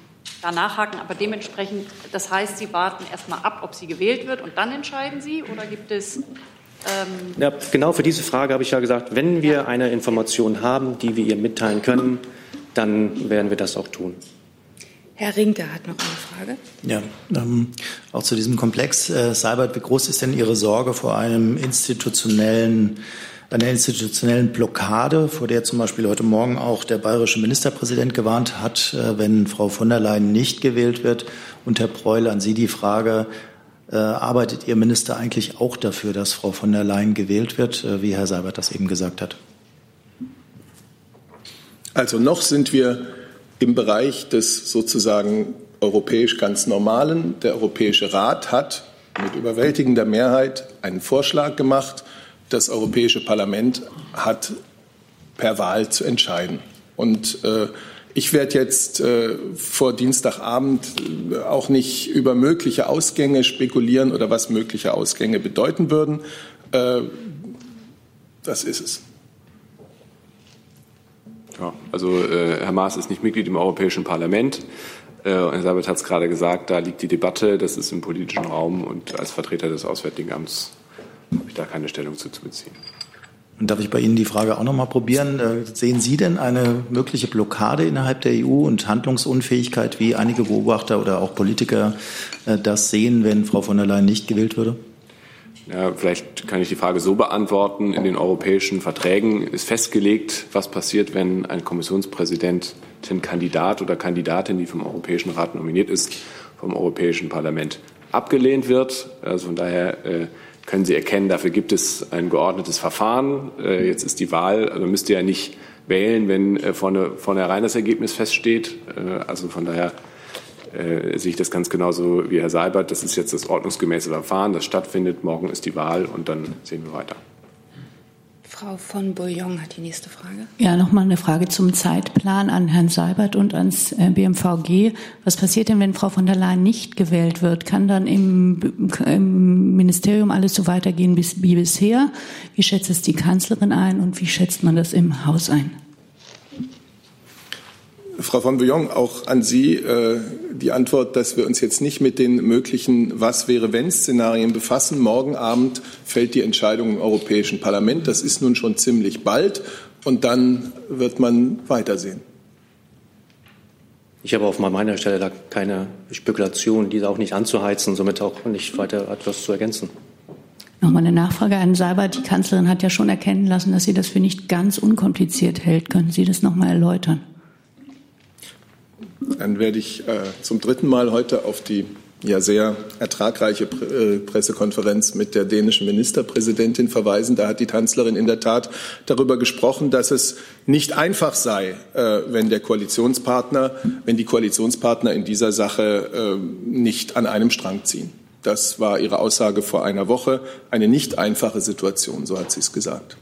da nachhaken. Aber dementsprechend, das heißt, Sie warten erst mal ab, ob sie gewählt wird und dann entscheiden Sie? Oder gibt es. Ähm ja, genau für diese Frage habe ich ja gesagt, wenn wir ja. eine Information haben, die wir ihr mitteilen können, dann werden wir das auch tun. Herr Rinke hat noch eine Frage. Ja, ähm, auch zu diesem Komplex. Äh, Seibert, wie groß ist denn Ihre Sorge vor einem institutionellen einer institutionellen Blockade, vor der zum Beispiel heute Morgen auch der bayerische Ministerpräsident gewarnt hat, äh, wenn Frau von der Leyen nicht gewählt wird. Und Herr Preul, an Sie die Frage, äh, arbeitet Ihr Minister eigentlich auch dafür, dass Frau von der Leyen gewählt wird, äh, wie Herr Seibert das eben gesagt hat? Also noch sind wir im Bereich des sozusagen europäisch ganz Normalen. Der Europäische Rat hat mit überwältigender Mehrheit einen Vorschlag gemacht, das Europäische Parlament hat per Wahl zu entscheiden. Und äh, ich werde jetzt äh, vor Dienstagabend äh, auch nicht über mögliche Ausgänge spekulieren oder was mögliche Ausgänge bedeuten würden. Äh, das ist es. Ja, also äh, Herr Maas ist nicht Mitglied im Europäischen Parlament. Äh, Herr Sabat hat es gerade gesagt, da liegt die Debatte, das ist im politischen Raum und als Vertreter des Auswärtigen Amts habe ich da keine Stellung zu, zu beziehen. Und darf ich bei Ihnen die Frage auch noch mal probieren? Äh, sehen Sie denn eine mögliche Blockade innerhalb der EU und Handlungsunfähigkeit, wie einige Beobachter oder auch Politiker äh, das sehen, wenn Frau von der Leyen nicht gewählt würde? Ja, vielleicht kann ich die Frage so beantworten. In den europäischen Verträgen ist festgelegt, was passiert, wenn ein Kommissionspräsidentenkandidat oder Kandidatin, die vom Europäischen Rat nominiert ist, vom Europäischen Parlament abgelehnt wird. Also von daher äh, können Sie erkennen, dafür gibt es ein geordnetes Verfahren. Äh, jetzt ist die Wahl, also man müsste ja nicht wählen, wenn äh, vorne, vornherein das Ergebnis feststeht. Also von daher sehe ich das ganz genauso wie Herr Seibert. Das ist jetzt das ordnungsgemäße Verfahren, das stattfindet. Morgen ist die Wahl und dann sehen wir weiter. Frau von Bouillon hat die nächste Frage. Ja, nochmal eine Frage zum Zeitplan an Herrn Seibert und ans äh, BMVG. Was passiert denn, wenn Frau von der Leyen nicht gewählt wird? Kann dann im, im Ministerium alles so weitergehen wie bisher? Wie schätzt es die Kanzlerin ein und wie schätzt man das im Haus ein? Frau von Bouillon, auch an Sie äh, die Antwort, dass wir uns jetzt nicht mit den möglichen Was wäre wenn Szenarien befassen. Morgen Abend fällt die Entscheidung im Europäischen Parlament. Das ist nun schon ziemlich bald und dann wird man weitersehen. Ich habe auf meiner Stelle da keine Spekulation, diese auch nicht anzuheizen, somit auch nicht weiter etwas zu ergänzen. Nochmal eine Nachfrage an Seibert. Die Kanzlerin hat ja schon erkennen lassen, dass sie das für nicht ganz unkompliziert hält. Können Sie das nochmal erläutern? Dann werde ich äh, zum dritten Mal heute auf die ja sehr ertragreiche äh, Pressekonferenz mit der dänischen Ministerpräsidentin verweisen. Da hat die Kanzlerin in der Tat darüber gesprochen, dass es nicht einfach sei, äh, wenn der Koalitionspartner, wenn die Koalitionspartner in dieser Sache äh, nicht an einem Strang ziehen. Das war ihre Aussage vor einer Woche. Eine nicht einfache Situation, so hat sie es gesagt.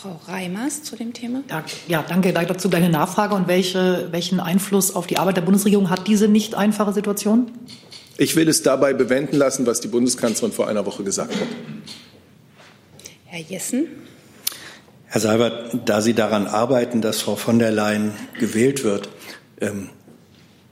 Frau Reimers zu dem Thema. Ja, danke dazu deine Nachfrage. Und welche, welchen Einfluss auf die Arbeit der Bundesregierung hat diese nicht einfache Situation? Ich will es dabei bewenden lassen, was die Bundeskanzlerin vor einer Woche gesagt hat. Herr Jessen. Herr Seibert, da Sie daran arbeiten, dass Frau von der Leyen gewählt wird, ähm,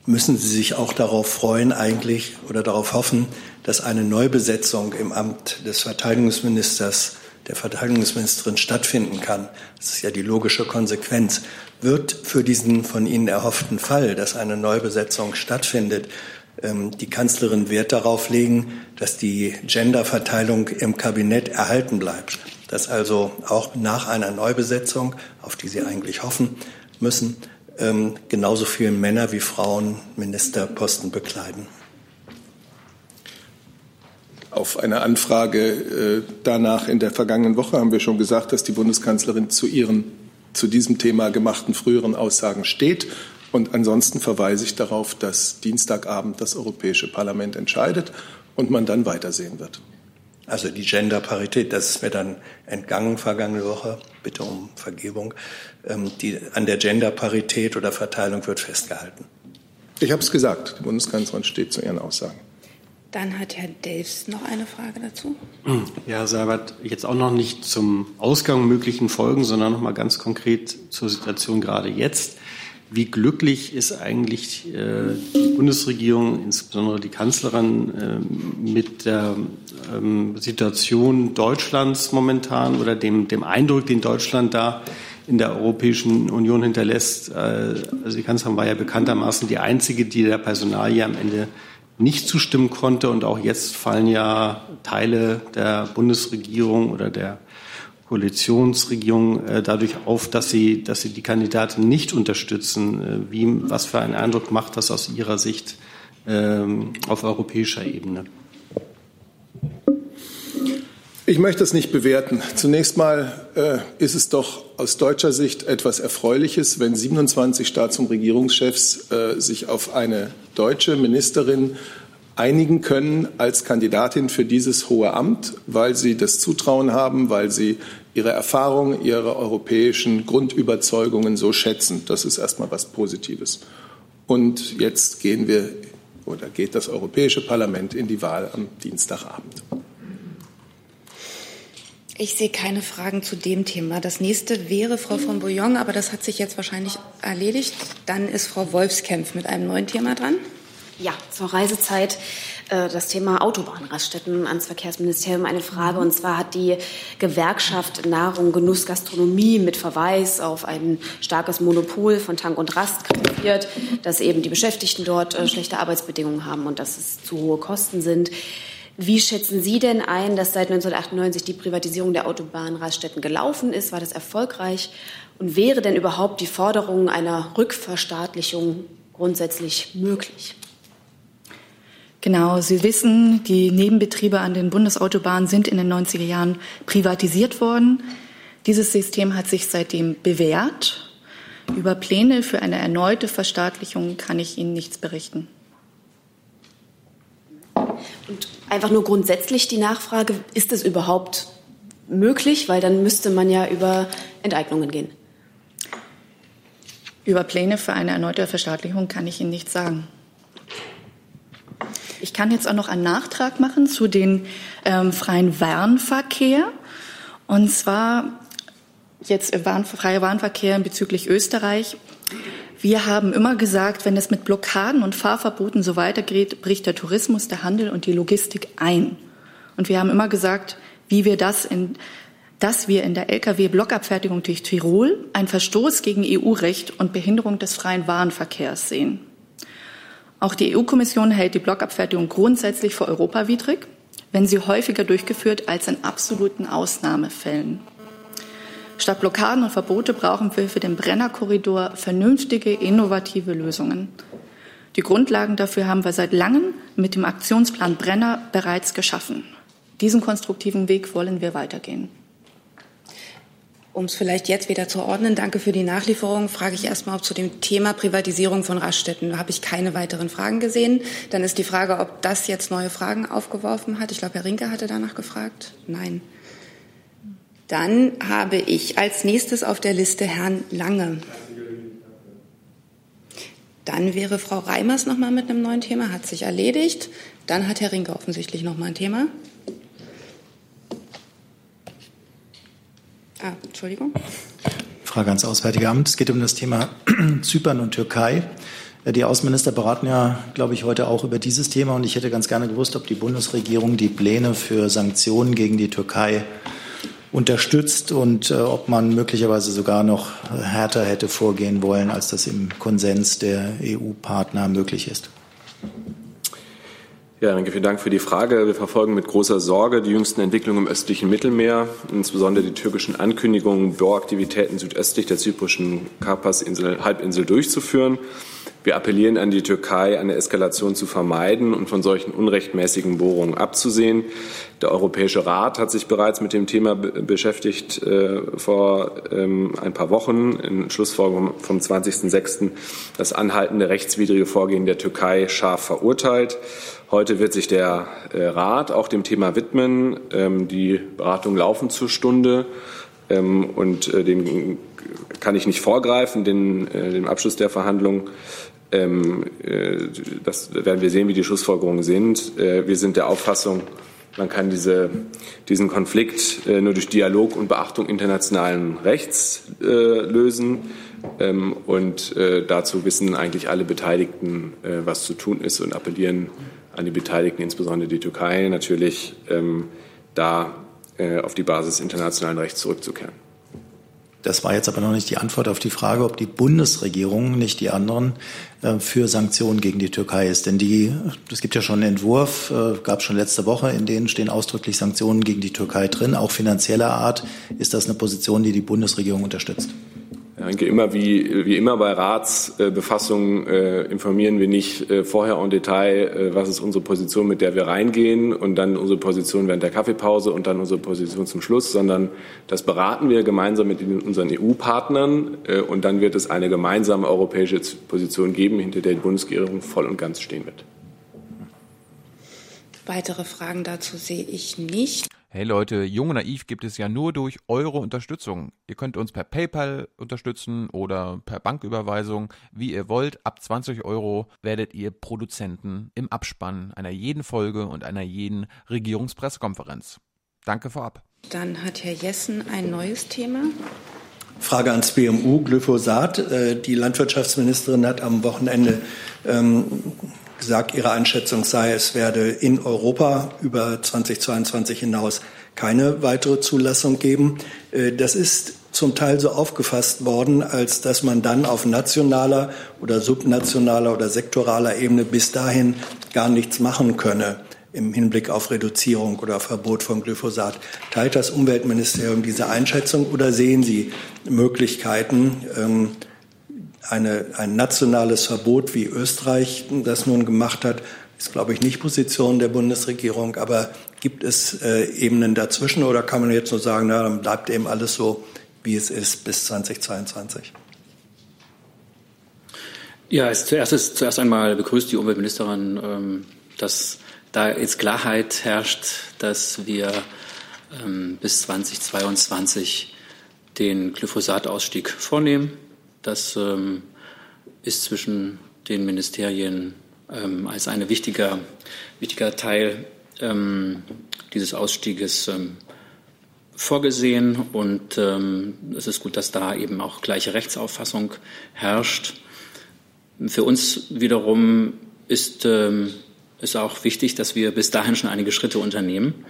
müssen Sie sich auch darauf freuen eigentlich oder darauf hoffen, dass eine Neubesetzung im Amt des Verteidigungsministers der Verteidigungsministerin stattfinden kann. Das ist ja die logische Konsequenz. Wird für diesen von Ihnen erhofften Fall, dass eine Neubesetzung stattfindet, ähm, die Kanzlerin Wert darauf legen, dass die Genderverteilung im Kabinett erhalten bleibt. Dass also auch nach einer Neubesetzung, auf die Sie eigentlich hoffen müssen, ähm, genauso viele Männer wie Frauen Ministerposten bekleiden auf eine Anfrage äh, danach in der vergangenen Woche haben wir schon gesagt, dass die Bundeskanzlerin zu ihren zu diesem Thema gemachten früheren Aussagen steht. Und ansonsten verweise ich darauf, dass Dienstagabend das Europäische Parlament entscheidet und man dann weitersehen wird. Also die Genderparität, das ist mir dann entgangen vergangene Woche. Bitte um Vergebung. Ähm, die, an der Genderparität oder Verteilung wird festgehalten. Ich habe es gesagt. Die Bundeskanzlerin steht zu ihren Aussagen. Dann hat Herr Delfs noch eine Frage dazu. Ja, Seibert, jetzt auch noch nicht zum Ausgang möglichen Folgen, sondern noch mal ganz konkret zur Situation gerade jetzt. Wie glücklich ist eigentlich äh, die Bundesregierung, insbesondere die Kanzlerin, äh, mit der ähm, Situation Deutschlands momentan oder dem, dem Eindruck, den Deutschland da in der Europäischen Union hinterlässt? Äh, also die Kanzlerin war ja bekanntermaßen die einzige, die der Personalie am Ende nicht zustimmen konnte. Und auch jetzt fallen ja Teile der Bundesregierung oder der Koalitionsregierung äh, dadurch auf, dass sie, dass sie die Kandidaten nicht unterstützen. Äh, wie, was für einen Eindruck macht das aus Ihrer Sicht ähm, auf europäischer Ebene? Ich möchte es nicht bewerten. Zunächst mal äh, ist es doch aus deutscher Sicht etwas Erfreuliches, wenn 27 Staats- und Regierungschefs äh, sich auf eine deutsche Ministerin einigen können als Kandidatin für dieses hohe Amt, weil sie das Zutrauen haben, weil sie ihre Erfahrung, ihre europäischen Grundüberzeugungen so schätzen. Das ist erstmal was Positives. Und jetzt gehen wir oder geht das Europäische Parlament in die Wahl am Dienstagabend. Ich sehe keine Fragen zu dem Thema. Das nächste wäre Frau von Bouillon, aber das hat sich jetzt wahrscheinlich erledigt. Dann ist Frau Wolfskämpf mit einem neuen Thema dran. Ja, zur Reisezeit äh, das Thema Autobahnraststätten ans Verkehrsministerium eine Frage. Und zwar hat die Gewerkschaft Nahrung, Genuss, Gastronomie mit Verweis auf ein starkes Monopol von Tank und Rast kritisiert, dass eben die Beschäftigten dort äh, schlechte Arbeitsbedingungen haben und dass es zu hohe Kosten sind. Wie schätzen Sie denn ein, dass seit 1998 die Privatisierung der Autobahnraststätten gelaufen ist? War das erfolgreich? Und wäre denn überhaupt die Forderung einer Rückverstaatlichung grundsätzlich möglich? Genau, Sie wissen, die Nebenbetriebe an den Bundesautobahnen sind in den 90er Jahren privatisiert worden. Dieses System hat sich seitdem bewährt. Über Pläne für eine erneute Verstaatlichung kann ich Ihnen nichts berichten. Und einfach nur grundsätzlich die Nachfrage, ist es überhaupt möglich? Weil dann müsste man ja über Enteignungen gehen. Über Pläne für eine erneute Verstaatlichung kann ich Ihnen nichts sagen. Ich kann jetzt auch noch einen Nachtrag machen zu den ähm, freien Warenverkehr. Und zwar jetzt Warn, freier Warenverkehr bezüglich Österreich. Wir haben immer gesagt, wenn es mit Blockaden und Fahrverboten so weitergeht, bricht der Tourismus, der Handel und die Logistik ein. Und wir haben immer gesagt, wie wir das in, dass wir in der Lkw-Blockabfertigung durch Tirol einen Verstoß gegen EU-Recht und Behinderung des freien Warenverkehrs sehen. Auch die EU-Kommission hält die Blockabfertigung grundsätzlich für europawidrig. wenn sie häufiger durchgeführt als in absoluten Ausnahmefällen. Statt Blockaden und Verbote brauchen wir für den Brennerkorridor vernünftige, innovative Lösungen. Die Grundlagen dafür haben wir seit langem mit dem Aktionsplan Brenner bereits geschaffen. Diesen konstruktiven Weg wollen wir weitergehen. Um es vielleicht jetzt wieder zu ordnen, danke für die Nachlieferung, frage ich erstmal, ob zu dem Thema Privatisierung von Raststätten, habe ich keine weiteren Fragen gesehen. Dann ist die Frage, ob das jetzt neue Fragen aufgeworfen hat. Ich glaube, Herr Rinke hatte danach gefragt. Nein. Dann habe ich als nächstes auf der Liste Herrn Lange. Dann wäre Frau Reimers noch mal mit einem neuen Thema, hat sich erledigt. Dann hat Herr Rinke offensichtlich noch mal ein Thema. Ah, Entschuldigung. Frage ans Auswärtige Amt. Es geht um das Thema Zypern und Türkei. Die Außenminister beraten ja, glaube ich, heute auch über dieses Thema. Und ich hätte ganz gerne gewusst, ob die Bundesregierung die Pläne für Sanktionen gegen die Türkei unterstützt und äh, ob man möglicherweise sogar noch härter hätte vorgehen wollen, als das im Konsens der EU-Partner möglich ist. Ja, danke, vielen Dank für die Frage. Wir verfolgen mit großer Sorge die jüngsten Entwicklungen im östlichen Mittelmeer, insbesondere die türkischen Ankündigungen, Bohraktivitäten südöstlich der zyprischen Karpas-Halbinsel durchzuführen. Wir appellieren an die Türkei, eine Eskalation zu vermeiden und von solchen unrechtmäßigen Bohrungen abzusehen. Der Europäische Rat hat sich bereits mit dem Thema beschäftigt äh, vor ähm, ein paar Wochen in Schlussfolgerung vom 20.06. das anhaltende rechtswidrige Vorgehen der Türkei scharf verurteilt. Heute wird sich der äh, Rat auch dem Thema widmen. Ähm, die Beratungen laufen zur Stunde ähm, und äh, den kann ich nicht vorgreifen, den, äh, den Abschluss der Verhandlungen. Ähm, äh, das werden wir sehen, wie die Schlussfolgerungen sind. Äh, wir sind der Auffassung, man kann diese, diesen Konflikt äh, nur durch Dialog und Beachtung internationalen Rechts äh, lösen. Ähm, und äh, dazu wissen eigentlich alle Beteiligten, äh, was zu tun ist und appellieren an die Beteiligten, insbesondere die Türkei, natürlich ähm, da äh, auf die Basis internationalen Rechts zurückzukehren. Das war jetzt aber noch nicht die Antwort auf die Frage, ob die Bundesregierung, nicht die anderen, äh, für Sanktionen gegen die Türkei ist. Denn die, es gibt ja schon einen Entwurf, äh, gab es schon letzte Woche, in denen stehen ausdrücklich Sanktionen gegen die Türkei drin, auch finanzieller Art. Ist das eine Position, die die Bundesregierung unterstützt? Ich denke, immer wie, wie immer bei Ratsbefassungen äh, informieren wir nicht äh, vorher en Detail, äh, was ist unsere Position, mit der wir reingehen und dann unsere Position während der Kaffeepause und dann unsere Position zum Schluss, sondern das beraten wir gemeinsam mit unseren EU-Partnern äh, und dann wird es eine gemeinsame europäische Position geben, hinter der die Bundesregierung voll und ganz stehen wird. Weitere Fragen dazu sehe ich nicht. Hey Leute, Jung und Naiv gibt es ja nur durch eure Unterstützung. Ihr könnt uns per PayPal unterstützen oder per Banküberweisung, wie ihr wollt. Ab 20 Euro werdet ihr Produzenten im Abspann einer jeden Folge und einer jeden Regierungspressekonferenz. Danke vorab. Dann hat Herr Jessen ein neues Thema. Frage ans BMU, Glyphosat. Äh, die Landwirtschaftsministerin hat am Wochenende ähm, gesagt, ihre Einschätzung sei, es werde in Europa über 2022 hinaus keine weitere Zulassung geben. Äh, das ist zum Teil so aufgefasst worden, als dass man dann auf nationaler oder subnationaler oder sektoraler Ebene bis dahin gar nichts machen könne im Hinblick auf Reduzierung oder Verbot von Glyphosat. Teilt das Umweltministerium diese Einschätzung oder sehen Sie Möglichkeiten, ähm, eine, ein nationales Verbot, wie Österreich das nun gemacht hat, ist, glaube ich, nicht Position der Bundesregierung. Aber gibt es äh, Ebenen dazwischen oder kann man jetzt nur sagen, na, dann bleibt eben alles so, wie es ist bis 2022? Ja, es, zuerst, ist, zuerst einmal begrüßt die Umweltministerin, ähm, dass da jetzt Klarheit herrscht, dass wir ähm, bis 2022 den Glyphosatausstieg vornehmen. Das ähm, ist zwischen den Ministerien ähm, als ein wichtiger, wichtiger Teil ähm, dieses Ausstieges ähm, vorgesehen. Und ähm, es ist gut, dass da eben auch gleiche Rechtsauffassung herrscht. Für uns wiederum ist ähm, es auch wichtig, dass wir bis dahin schon einige Schritte unternehmen.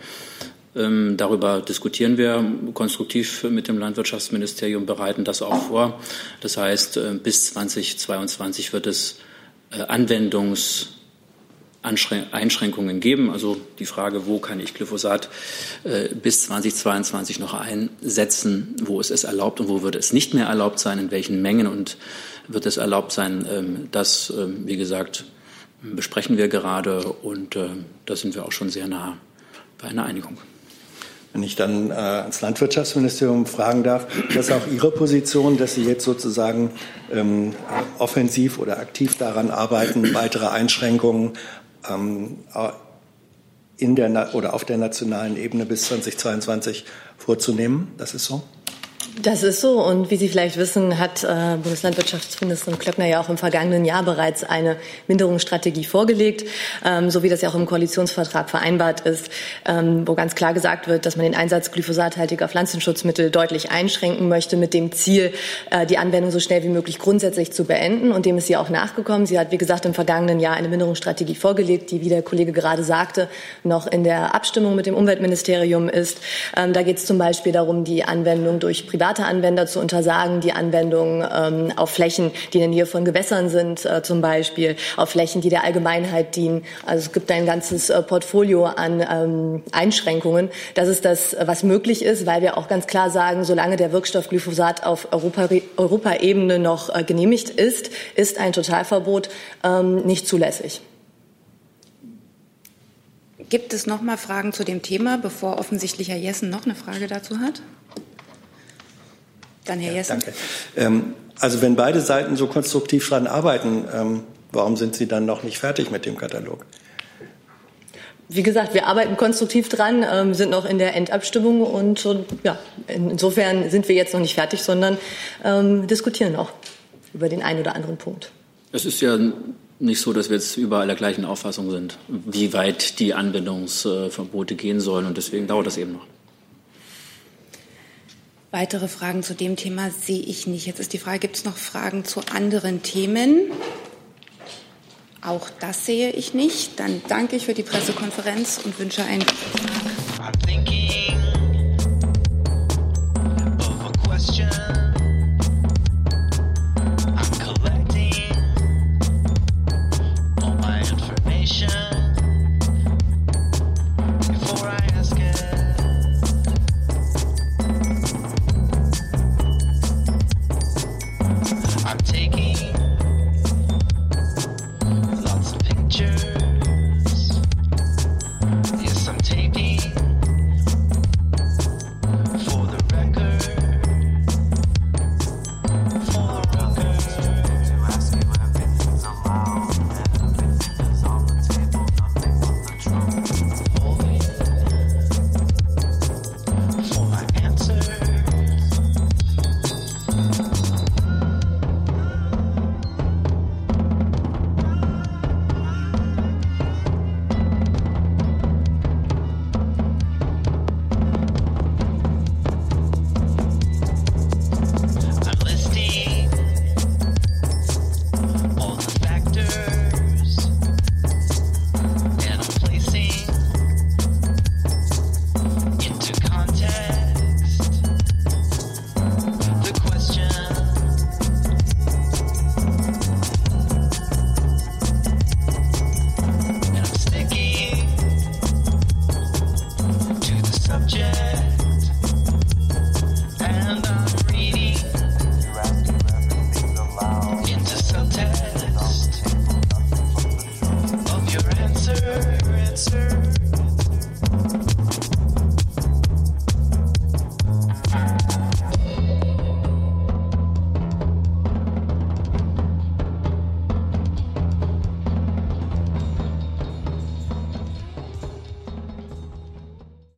Ähm, darüber diskutieren wir konstruktiv mit dem Landwirtschaftsministerium, bereiten das auch vor. Das heißt, äh, bis 2022 wird es äh, Anwendungsgebiete Einschränkungen geben. Also die Frage, wo kann ich Glyphosat äh, bis 2022 noch einsetzen, wo ist es erlaubt und wo wird es nicht mehr erlaubt sein, in welchen Mengen und wird es erlaubt sein, ähm, das, ähm, wie gesagt, besprechen wir gerade und äh, da sind wir auch schon sehr nah bei einer Einigung. Wenn ich dann äh, ans Landwirtschaftsministerium fragen darf, das ist auch Ihre Position, dass Sie jetzt sozusagen ähm, offensiv oder aktiv daran arbeiten, weitere Einschränkungen ähm, in der oder auf der nationalen Ebene bis 2022 vorzunehmen? Das ist so? Das ist so. Und wie Sie vielleicht wissen, hat äh, Bundeslandwirtschaftsministerin Klöckner ja auch im vergangenen Jahr bereits eine Minderungsstrategie vorgelegt, ähm, so wie das ja auch im Koalitionsvertrag vereinbart ist, ähm, wo ganz klar gesagt wird, dass man den Einsatz glyphosathaltiger Pflanzenschutzmittel deutlich einschränken möchte, mit dem Ziel, äh, die Anwendung so schnell wie möglich grundsätzlich zu beenden. Und dem ist sie auch nachgekommen. Sie hat, wie gesagt, im vergangenen Jahr eine Minderungsstrategie vorgelegt, die, wie der Kollege gerade sagte, noch in der Abstimmung mit dem Umweltministerium ist. Ähm, da geht es zum Beispiel darum, die Anwendung durch private Anwender zu untersagen, die Anwendung ähm, auf Flächen, die in der Nähe von Gewässern sind, äh, zum Beispiel, auf Flächen, die der Allgemeinheit dienen. Also es gibt ein ganzes äh, Portfolio an ähm, Einschränkungen. Das ist das, was möglich ist, weil wir auch ganz klar sagen, solange der Wirkstoff Glyphosat auf Europaebene Europa noch äh, genehmigt ist, ist ein Totalverbot ähm, nicht zulässig. Gibt es noch mal Fragen zu dem Thema, bevor offensichtlich Herr Jessen noch eine Frage dazu hat? Dann Herr Jessen. danke. Ähm, also wenn beide Seiten so konstruktiv daran arbeiten, ähm, warum sind Sie dann noch nicht fertig mit dem Katalog? Wie gesagt, wir arbeiten konstruktiv dran, ähm, sind noch in der Endabstimmung und, und, ja, insofern sind wir jetzt noch nicht fertig, sondern ähm, diskutieren noch über den einen oder anderen Punkt. Es ist ja nicht so, dass wir jetzt überall der gleichen Auffassung sind, wie weit die Anwendungsverbote gehen sollen und deswegen dauert das eben noch. Weitere Fragen zu dem Thema sehe ich nicht. Jetzt ist die Frage, gibt es noch Fragen zu anderen Themen? Auch das sehe ich nicht. Dann danke ich für die Pressekonferenz und wünsche einen guten Tag.